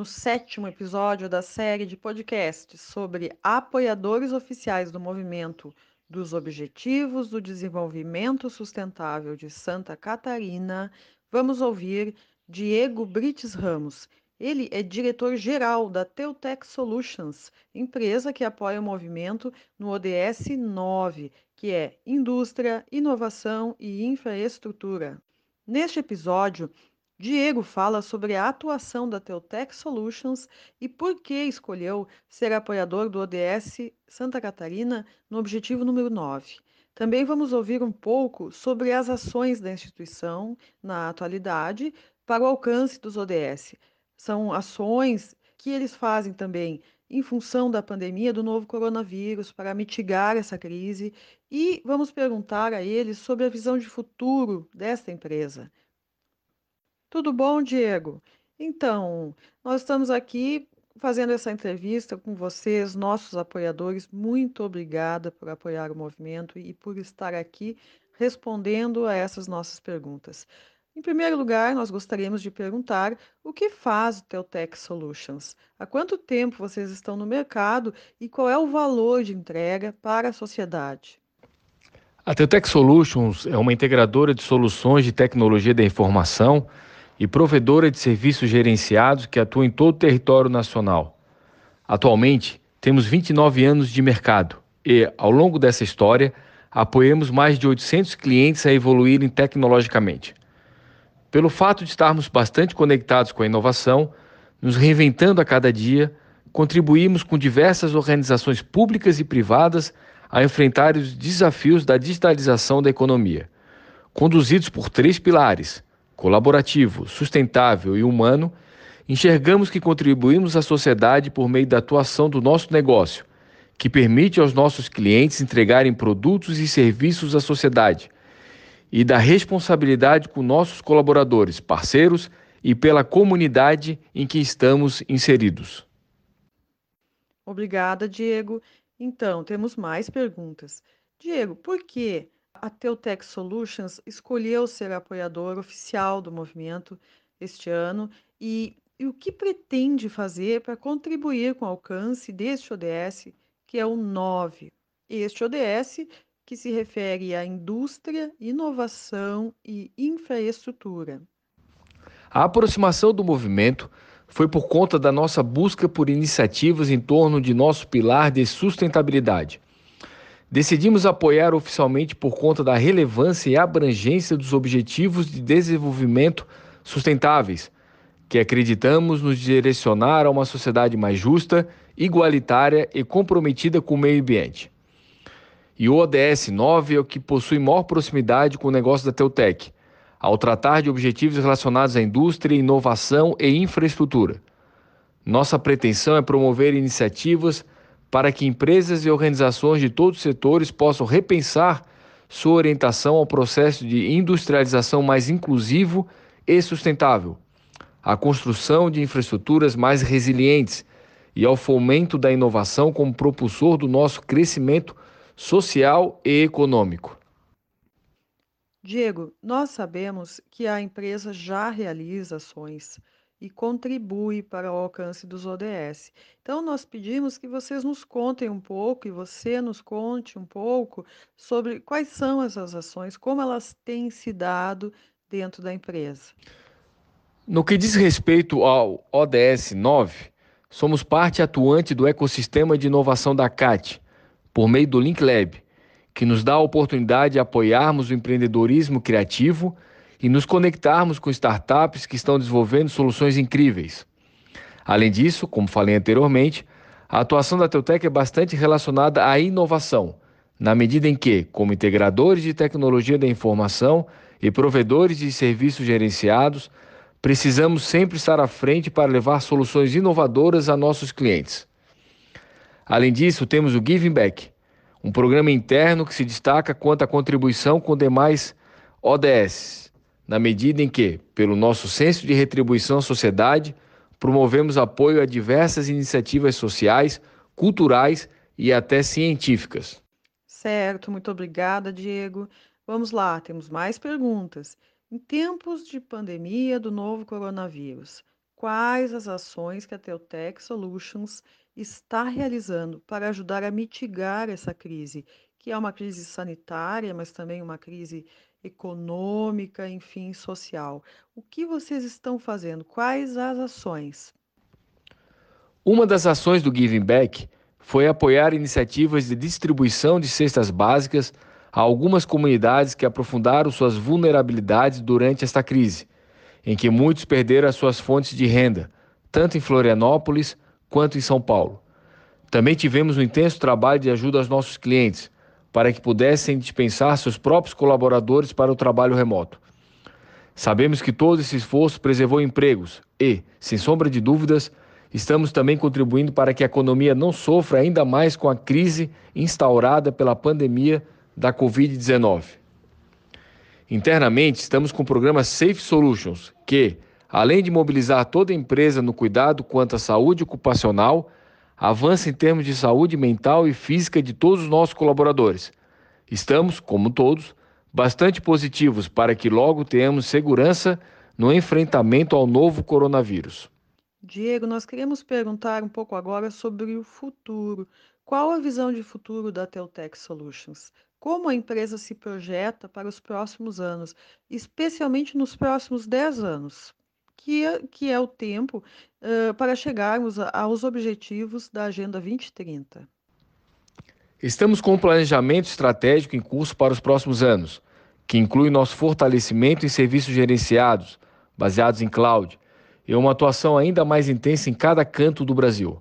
no sétimo episódio da série de podcasts sobre apoiadores oficiais do movimento dos Objetivos do Desenvolvimento Sustentável de Santa Catarina, vamos ouvir Diego Brites Ramos. Ele é diretor-geral da Teutec Solutions, empresa que apoia o movimento no ODS 9, que é Indústria, Inovação e Infraestrutura. Neste episódio, Diego fala sobre a atuação da Teutec Solutions e por que escolheu ser apoiador do ODS Santa Catarina no objetivo número 9. Também vamos ouvir um pouco sobre as ações da instituição na atualidade para o alcance dos ODS. São ações que eles fazem também em função da pandemia do novo coronavírus para mitigar essa crise e vamos perguntar a eles sobre a visão de futuro desta empresa. Tudo bom, Diego? Então, nós estamos aqui fazendo essa entrevista com vocês, nossos apoiadores. Muito obrigada por apoiar o movimento e por estar aqui respondendo a essas nossas perguntas. Em primeiro lugar, nós gostaríamos de perguntar o que faz o Teutec Solutions? Há quanto tempo vocês estão no mercado e qual é o valor de entrega para a sociedade? A Teutec Solutions é uma integradora de soluções de tecnologia da informação e provedora de serviços gerenciados que atua em todo o território nacional. Atualmente, temos 29 anos de mercado e, ao longo dessa história, apoiamos mais de 800 clientes a evoluírem tecnologicamente. Pelo fato de estarmos bastante conectados com a inovação, nos reinventando a cada dia, contribuímos com diversas organizações públicas e privadas a enfrentar os desafios da digitalização da economia, conduzidos por três pilares colaborativo, sustentável e humano, enxergamos que contribuímos à sociedade por meio da atuação do nosso negócio, que permite aos nossos clientes entregarem produtos e serviços à sociedade, e da responsabilidade com nossos colaboradores, parceiros e pela comunidade em que estamos inseridos. Obrigada, Diego. Então, temos mais perguntas. Diego, por que a Teutec Solutions escolheu ser apoiador oficial do movimento este ano e, e o que pretende fazer para contribuir com o alcance deste ODS, que é o 9. Este ODS que se refere à indústria, inovação e infraestrutura. A aproximação do movimento foi por conta da nossa busca por iniciativas em torno de nosso pilar de sustentabilidade Decidimos apoiar oficialmente por conta da relevância e abrangência dos Objetivos de Desenvolvimento Sustentáveis, que acreditamos nos direcionar a uma sociedade mais justa, igualitária e comprometida com o meio ambiente. E o ODS 9 é o que possui maior proximidade com o negócio da Teutec, ao tratar de objetivos relacionados à indústria, inovação e infraestrutura. Nossa pretensão é promover iniciativas para que empresas e organizações de todos os setores possam repensar sua orientação ao processo de industrialização mais inclusivo e sustentável, à construção de infraestruturas mais resilientes e ao fomento da inovação como propulsor do nosso crescimento social e econômico. Diego, nós sabemos que a empresa já realiza ações e contribui para o alcance dos ODS. Então, nós pedimos que vocês nos contem um pouco e você nos conte um pouco sobre quais são essas ações, como elas têm se dado dentro da empresa. No que diz respeito ao ODS 9, somos parte atuante do ecossistema de inovação da CAT, por meio do Link Lab, que nos dá a oportunidade de apoiarmos o empreendedorismo criativo e nos conectarmos com startups que estão desenvolvendo soluções incríveis. Além disso, como falei anteriormente, a atuação da Teutec é bastante relacionada à inovação, na medida em que, como integradores de tecnologia da informação e provedores de serviços gerenciados, precisamos sempre estar à frente para levar soluções inovadoras a nossos clientes. Além disso, temos o Giving Back, um programa interno que se destaca quanto à contribuição com demais ODS, na medida em que, pelo nosso senso de retribuição à sociedade, promovemos apoio a diversas iniciativas sociais, culturais e até científicas. Certo, muito obrigada, Diego. Vamos lá, temos mais perguntas. Em tempos de pandemia do novo coronavírus, quais as ações que a Teutec Solutions está realizando para ajudar a mitigar essa crise, que é uma crise sanitária, mas também uma crise econômica, enfim, social. O que vocês estão fazendo? Quais as ações? Uma das ações do Giving Back foi apoiar iniciativas de distribuição de cestas básicas a algumas comunidades que aprofundaram suas vulnerabilidades durante esta crise, em que muitos perderam as suas fontes de renda, tanto em Florianópolis quanto em São Paulo. Também tivemos um intenso trabalho de ajuda aos nossos clientes, para que pudessem dispensar seus próprios colaboradores para o trabalho remoto. Sabemos que todo esse esforço preservou empregos e, sem sombra de dúvidas, estamos também contribuindo para que a economia não sofra ainda mais com a crise instaurada pela pandemia da Covid-19. Internamente, estamos com o programa Safe Solutions, que, além de mobilizar toda a empresa no cuidado quanto à saúde ocupacional, avança em termos de saúde mental e física de todos os nossos colaboradores. Estamos, como todos, bastante positivos para que logo tenhamos segurança no enfrentamento ao novo coronavírus. Diego, nós queremos perguntar um pouco agora sobre o futuro. Qual a visão de futuro da Teltec Solutions? Como a empresa se projeta para os próximos anos, especialmente nos próximos 10 anos? Que é, que é o tempo uh, para chegarmos aos objetivos da Agenda 2030. Estamos com um planejamento estratégico em curso para os próximos anos, que inclui nosso fortalecimento em serviços gerenciados, baseados em cloud, e uma atuação ainda mais intensa em cada canto do Brasil.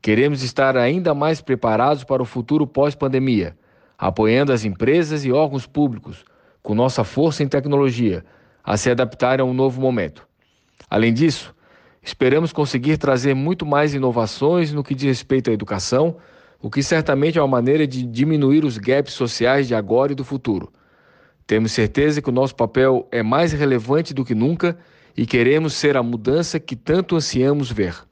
Queremos estar ainda mais preparados para o futuro pós-pandemia, apoiando as empresas e órgãos públicos, com nossa força em tecnologia, a se adaptarem a um novo momento. Além disso, esperamos conseguir trazer muito mais inovações no que diz respeito à educação, o que certamente é uma maneira de diminuir os gaps sociais de agora e do futuro. Temos certeza que o nosso papel é mais relevante do que nunca e queremos ser a mudança que tanto ansiamos ver.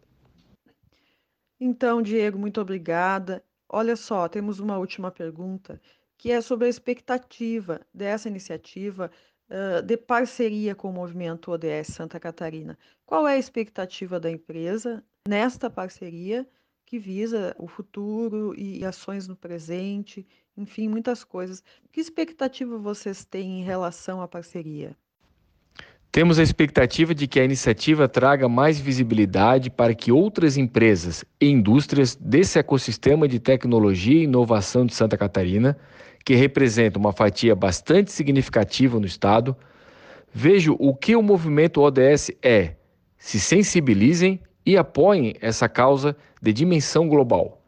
Então, Diego, muito obrigada. Olha só, temos uma última pergunta, que é sobre a expectativa dessa iniciativa de parceria com o movimento ODS Santa Catarina. Qual é a expectativa da empresa nesta parceria que visa o futuro e ações no presente, enfim, muitas coisas. Que expectativa vocês têm em relação à parceria? Temos a expectativa de que a iniciativa traga mais visibilidade para que outras empresas e indústrias desse ecossistema de tecnologia e inovação de Santa Catarina que representa uma fatia bastante significativa no Estado, vejo o que o movimento ODS é, se sensibilizem e apoiem essa causa de dimensão global.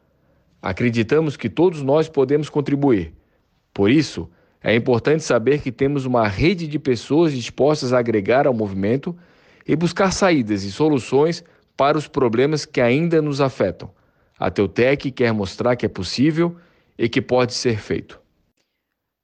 Acreditamos que todos nós podemos contribuir. Por isso, é importante saber que temos uma rede de pessoas dispostas a agregar ao movimento e buscar saídas e soluções para os problemas que ainda nos afetam. A Teutec quer mostrar que é possível e que pode ser feito.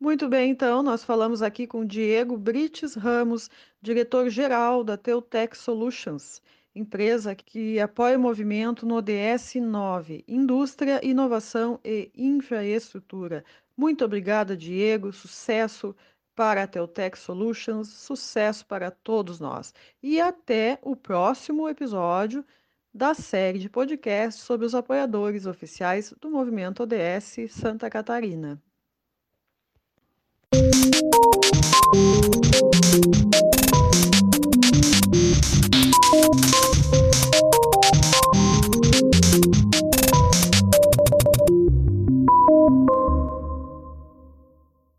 Muito bem, então, nós falamos aqui com Diego Brites Ramos, diretor-geral da Teutec Solutions, empresa que apoia o movimento no ODS 9, Indústria, Inovação e Infraestrutura. Muito obrigada, Diego, sucesso para a Teutec Solutions, sucesso para todos nós. E até o próximo episódio da série de podcasts sobre os apoiadores oficiais do movimento ODS Santa Catarina.